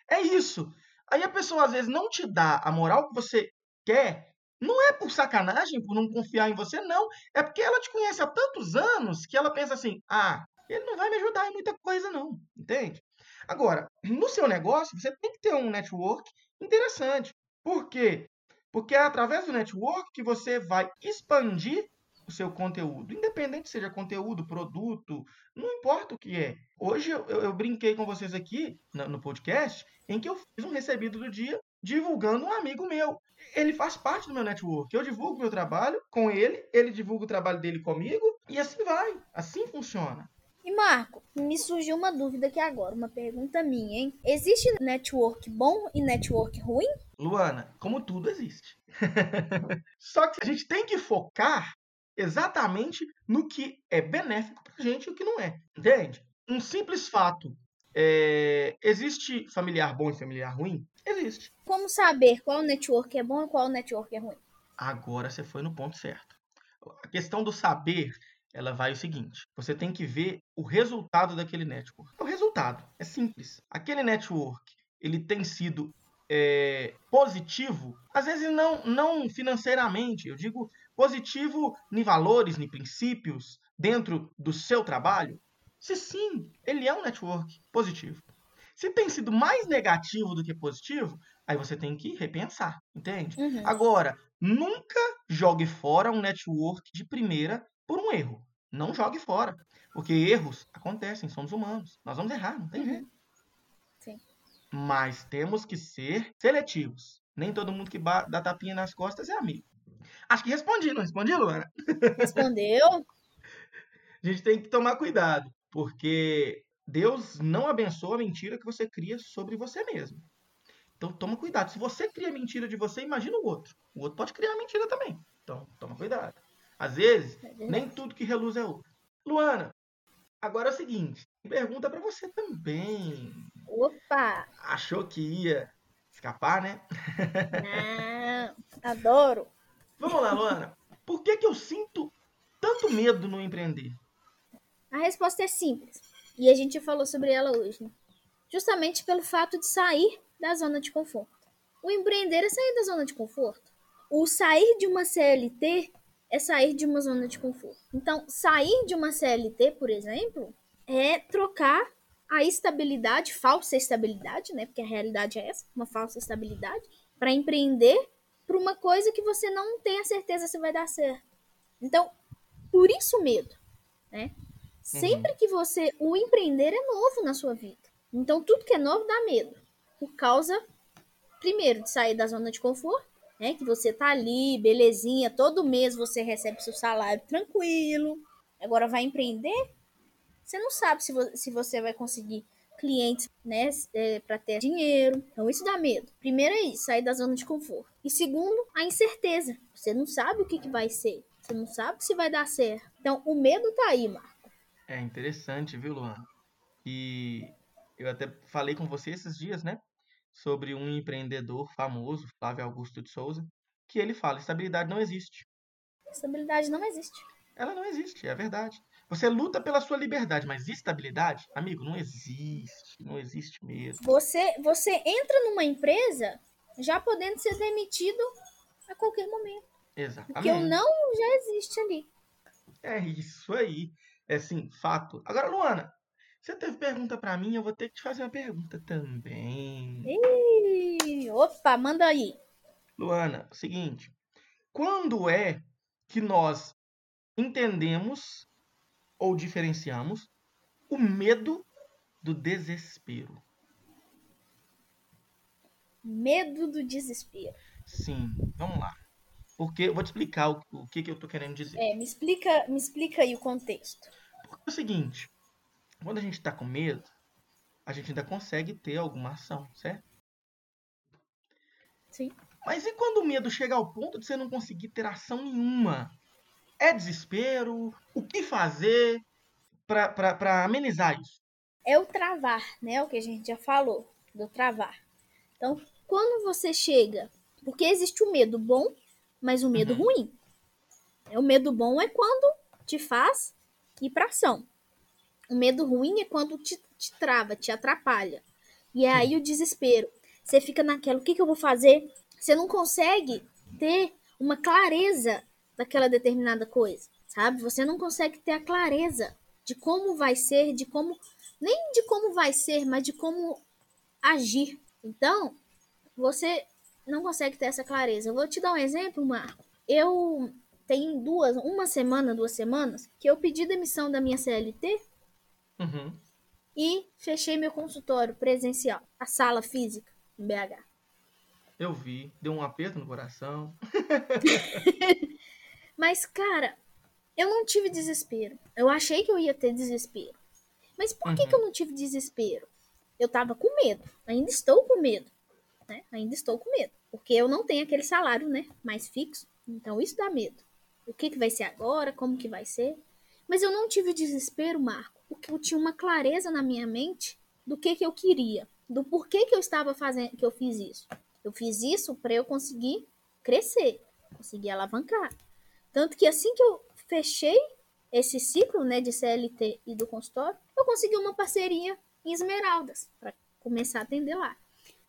é, é isso. Aí a pessoa às vezes não te dá a moral que você quer não é por sacanagem, por não confiar em você, não. É porque ela te conhece há tantos anos que ela pensa assim: ah, ele não vai me ajudar em muita coisa, não. Entende? Agora, no seu negócio, você tem que ter um network interessante. Por quê? Porque é através do network que você vai expandir o seu conteúdo, independente seja conteúdo, produto, não importa o que é. Hoje eu, eu, brinquei com vocês aqui no, no podcast em que eu fiz um recebido do dia divulgando um amigo meu ele faz parte do meu network. Eu divulgo meu trabalho com ele, ele divulga o trabalho dele comigo e assim vai. Assim funciona. E Marco, me surgiu uma dúvida aqui agora, uma pergunta minha, hein? Existe network bom e network ruim? Luana, como tudo existe. Só que a gente tem que focar exatamente no que é benéfico pra gente e o que não é. Entende? Um simples fato. É... Existe familiar bom e familiar ruim? Existe. Como saber qual network é bom e qual network é ruim? Agora você foi no ponto certo. A questão do saber, ela vai o seguinte: você tem que ver o resultado daquele network. O resultado é simples. Aquele network, ele tem sido é, positivo, às vezes não, não financeiramente, eu digo positivo em valores, em princípios, dentro do seu trabalho. Se sim, ele é um network positivo. Se tem sido mais negativo do que positivo, aí você tem que repensar, entende? Uhum. Agora, nunca jogue fora um network de primeira por um erro. Não jogue fora. Porque erros acontecem, somos humanos. Nós vamos errar, não tem uhum. jeito. Sim. Mas temos que ser seletivos. Nem todo mundo que dá tapinha nas costas é amigo. Acho que respondi, não respondi, Luana? Respondeu. a gente tem que tomar cuidado, porque Deus não abençoa a mentira que você cria sobre você mesmo. Então toma cuidado. Se você cria mentira de você, imagina o outro. O outro pode criar mentira também. Então toma cuidado. Às vezes, é nem tudo que reluz é ouro. Luana, agora é o seguinte. Pergunta para você também. Opa! Achou que ia escapar, né? Não, adoro. Vamos lá, Luana. Por que, que eu sinto tanto medo no empreender? A resposta é simples. E a gente falou sobre ela hoje. Né? Justamente pelo fato de sair da zona de conforto. O empreender é sair da zona de conforto. O sair de uma CLT é sair de uma zona de conforto. Então, sair de uma CLT, por exemplo, é trocar a estabilidade, falsa estabilidade, né? Porque a realidade é essa, uma falsa estabilidade, para empreender para uma coisa que você não tem a certeza se vai dar certo. Então, por isso medo, né? Sempre uhum. que você. O empreender é novo na sua vida. Então, tudo que é novo dá medo. Por causa, primeiro, de sair da zona de conforto, né? Que você tá ali, belezinha, todo mês você recebe seu salário tranquilo. Agora vai empreender, você não sabe se, vo se você vai conseguir clientes, né, é, para ter dinheiro. Então isso dá medo. Primeiro é isso, sair da zona de conforto. E segundo, a incerteza. Você não sabe o que, que vai ser. Você não sabe se vai dar certo. Então o medo tá aí, Mar. É interessante, viu, Luan? E eu até falei com você esses dias, né? Sobre um empreendedor famoso, Flávio Augusto de Souza, que ele fala: estabilidade não existe. Estabilidade não existe. Ela não existe, é verdade. Você luta pela sua liberdade, mas estabilidade, amigo, não existe. Não existe mesmo. Você, você entra numa empresa já podendo ser demitido a qualquer momento. Exatamente. Porque o não já existe ali. É isso aí. É assim, fato. Agora, Luana, você teve pergunta para mim, eu vou ter que te fazer uma pergunta também. Ih, opa, manda aí. Luana, seguinte. Quando é que nós entendemos ou diferenciamos o medo do desespero? Medo do desespero. Sim, vamos lá. Porque eu vou te explicar o, o que, que eu estou querendo dizer. É, me explica, me explica aí o contexto. Porque é o seguinte, quando a gente está com medo, a gente ainda consegue ter alguma ação, certo? Sim. Mas e quando o medo chega ao ponto de você não conseguir ter ação nenhuma? É desespero? O que fazer para amenizar isso? É o travar, né? O que a gente já falou, do travar. Então, quando você chega. Porque existe o medo bom, mas o medo uhum. ruim. O medo bom é quando te faz ir para ação. O medo ruim é quando te, te trava, te atrapalha. E é aí o desespero. Você fica naquela, o que, que eu vou fazer? Você não consegue ter uma clareza daquela determinada coisa, sabe? Você não consegue ter a clareza de como vai ser, de como. Nem de como vai ser, mas de como agir. Então, você não consegue ter essa clareza. Eu vou te dar um exemplo, Marco. Eu tenho duas, uma semana, duas semanas, que eu pedi demissão da minha CLT uhum. e fechei meu consultório presencial, a sala física em BH. Eu vi, deu um aperto no coração. Mas, cara, eu não tive desespero. Eu achei que eu ia ter desespero. Mas por uhum. que, que eu não tive desespero? Eu tava com medo. Ainda estou com medo. Né? Ainda estou com medo. Porque eu não tenho aquele salário, né? Mais fixo. Então isso dá medo. O que, que vai ser agora? Como que vai ser? Mas eu não tive desespero, Marco. Porque eu tinha uma clareza na minha mente do que, que eu queria. Do porquê que eu estava fazendo, que eu fiz isso. Eu fiz isso para eu conseguir crescer, conseguir alavancar. Tanto que assim que eu fechei esse ciclo né, de CLT e do consultório, eu consegui uma parceria em Esmeraldas para começar a atender lá.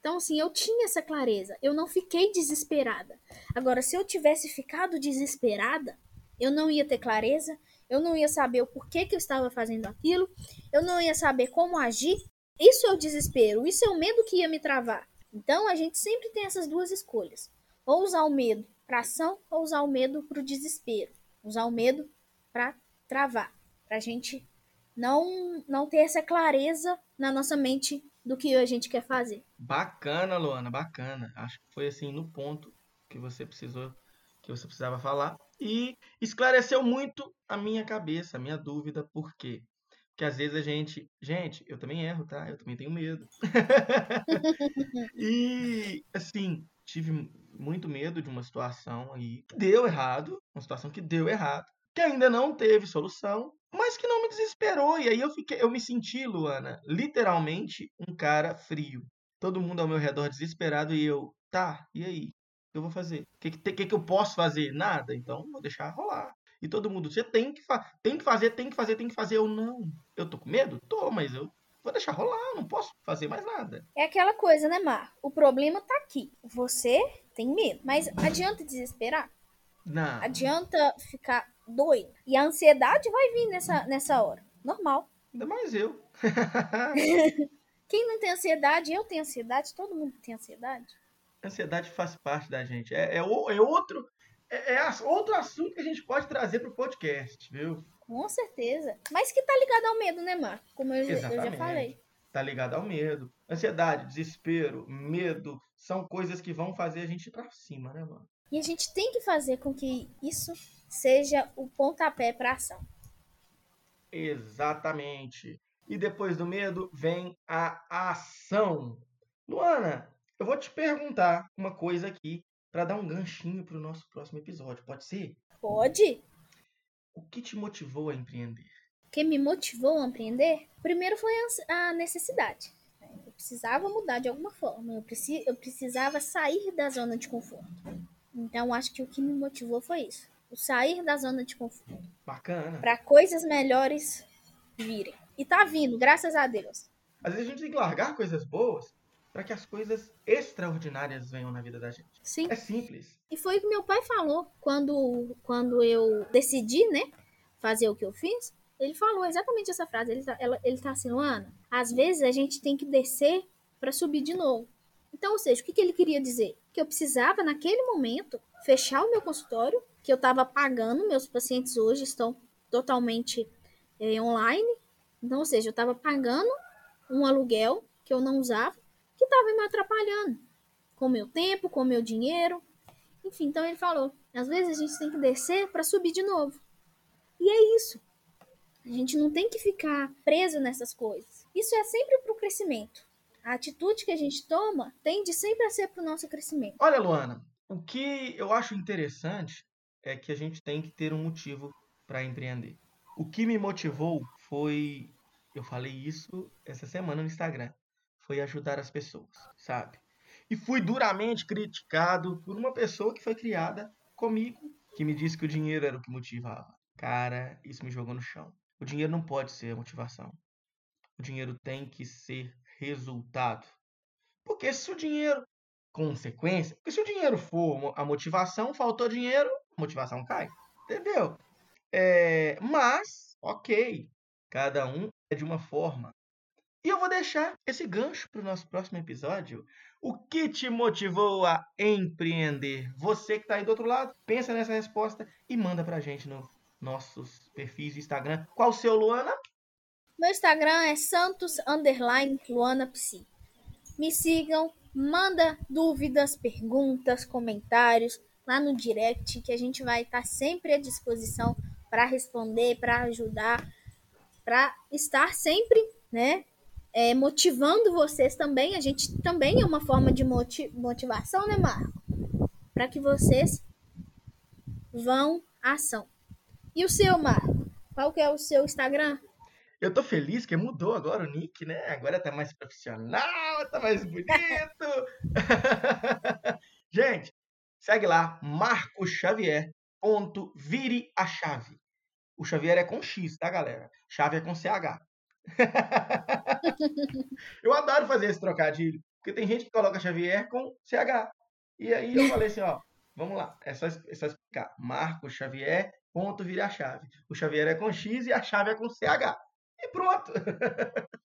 Então, assim, eu tinha essa clareza. Eu não fiquei desesperada. Agora, se eu tivesse ficado desesperada, eu não ia ter clareza, eu não ia saber o porquê que eu estava fazendo aquilo, eu não ia saber como agir. Isso é o desespero, isso é o medo que ia me travar. Então, a gente sempre tem essas duas escolhas: ou usar o medo para ação, ou usar o medo para o desespero. Usar o medo para travar, para a gente não, não ter essa clareza na nossa mente do que a gente quer fazer. Bacana, Luana, bacana. Acho que foi assim no ponto que você precisou, que você precisava falar e esclareceu muito a minha cabeça, a minha dúvida, por quê? Porque às vezes a gente, gente, eu também erro, tá? Eu também tenho medo. e assim, tive muito medo de uma situação aí que deu errado, uma situação que deu errado, que ainda não teve solução, mas que não me desesperou. E aí eu fiquei, eu me senti, Luana, literalmente um cara frio. Todo mundo ao meu redor desesperado e eu, tá, e aí? O que eu vou fazer? O que, que, que eu posso fazer? Nada. Então vou deixar rolar. E todo mundo, você tem que, tem que fazer, tem que fazer, tem que fazer. Eu não. Eu tô com medo? Tô, mas eu vou deixar rolar, não posso fazer mais nada. É aquela coisa, né, Mar? O problema tá aqui. Você tem medo, mas adianta desesperar? Não. Adianta ficar doido. E a ansiedade vai vir nessa, nessa hora. Normal. Ainda mais eu. Quem não tem ansiedade, eu tenho ansiedade, todo mundo tem ansiedade. Ansiedade faz parte da gente. É, é, é outro, é, é, outro assunto que a gente pode trazer para o podcast, viu? Com certeza. Mas que tá ligado ao medo, né, Marco? Como eu, eu já falei. Tá ligado ao medo. Ansiedade, desespero, medo são coisas que vão fazer a gente ir pra cima, né, mano? E a gente tem que fazer com que isso seja o pontapé para ação. Exatamente. E depois do medo vem a ação. Luana, eu vou te perguntar uma coisa aqui para dar um ganchinho para o nosso próximo episódio. Pode ser? Pode. O que te motivou a empreender? O que me motivou a empreender? Primeiro foi a necessidade. Eu precisava mudar de alguma forma. Eu, eu precisava sair da zona de conforto. Então, acho que o que me motivou foi isso. O sair da zona de conforto. Bacana. Para coisas melhores virem. E tá vindo, graças a Deus. Às vezes a gente tem que largar coisas boas para que as coisas extraordinárias venham na vida da gente. Sim. É simples. E foi o que meu pai falou quando, quando eu decidi, né, fazer o que eu fiz. Ele falou exatamente essa frase. Ele tá, ela, ele tá assim, Luana, às vezes a gente tem que descer para subir de novo. Então, ou seja, o que, que ele queria dizer? Que eu precisava, naquele momento, fechar o meu consultório, que eu estava pagando, meus pacientes hoje estão totalmente é, online. Então, ou seja, eu estava pagando um aluguel que eu não usava, que estava me atrapalhando com meu tempo, com meu dinheiro. Enfim, então ele falou: às vezes a gente tem que descer para subir de novo. E é isso. A gente não tem que ficar preso nessas coisas. Isso é sempre para o crescimento. A atitude que a gente toma tende sempre a ser para o nosso crescimento. Olha, Luana, o que eu acho interessante é que a gente tem que ter um motivo para empreender. O que me motivou foi, eu falei isso essa semana no Instagram, foi ajudar as pessoas, sabe? E fui duramente criticado por uma pessoa que foi criada comigo, que me disse que o dinheiro era o que motivava. Cara, isso me jogou no chão. O dinheiro não pode ser a motivação. O dinheiro tem que ser resultado. Porque se o dinheiro, consequência, porque se o dinheiro for a motivação, faltou dinheiro, a motivação cai. Entendeu? É, mas, ok, cada um é de uma forma. E eu vou deixar esse gancho para o nosso próximo episódio. O que te motivou a empreender? Você que está aí do outro lado, pensa nessa resposta e manda para a gente no nossos perfis do Instagram. Qual o seu, Luana? Meu Instagram é santos underline Luana Psi. Me sigam, manda dúvidas, perguntas, comentários lá no direct que a gente vai estar sempre à disposição para responder, para ajudar, para estar sempre, né, é, motivando vocês também. A gente também é uma forma de motivação, né, Marco? Para que vocês vão à ação. E o seu, Marco? Qual que é o seu Instagram? Eu tô feliz que mudou agora o nick, né? Agora tá mais profissional, tá mais bonito. Gente, segue lá, Marco Xavier. Ponto, vire a chave. O Xavier é com X, tá, galera? Chave é com CH. eu adoro fazer esse trocadilho, porque tem gente que coloca Xavier com CH. E aí eu falei assim, ó, vamos lá, é só, é só explicar. Marco Xavier, ponto, vire a chave. O Xavier é com X e a chave é com CH. E pronto.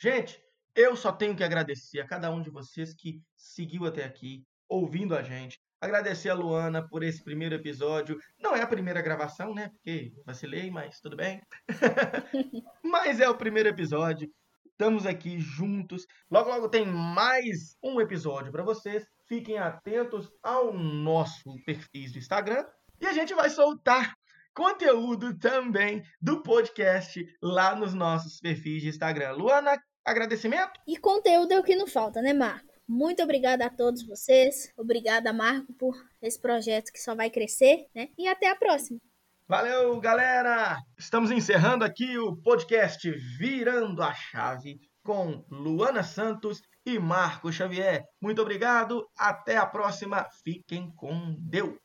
Gente, eu só tenho que agradecer a cada um de vocês que seguiu até aqui, ouvindo a gente. Agradecer a Luana por esse primeiro episódio. Não é a primeira gravação, né? Porque vacilei, mas tudo bem. mas é o primeiro episódio. Estamos aqui juntos. Logo, logo tem mais um episódio para vocês. Fiquem atentos ao nosso perfil do Instagram. E a gente vai soltar conteúdo também do podcast lá nos nossos perfis de Instagram. Luana, agradecimento? E conteúdo é o que não falta, né, Marco? Muito obrigada a todos vocês. Obrigada, Marco, por esse projeto que só vai crescer, né? E até a próxima. Valeu, galera! Estamos encerrando aqui o podcast Virando a Chave com Luana Santos e Marco Xavier. Muito obrigado, até a próxima. Fiquem com Deus.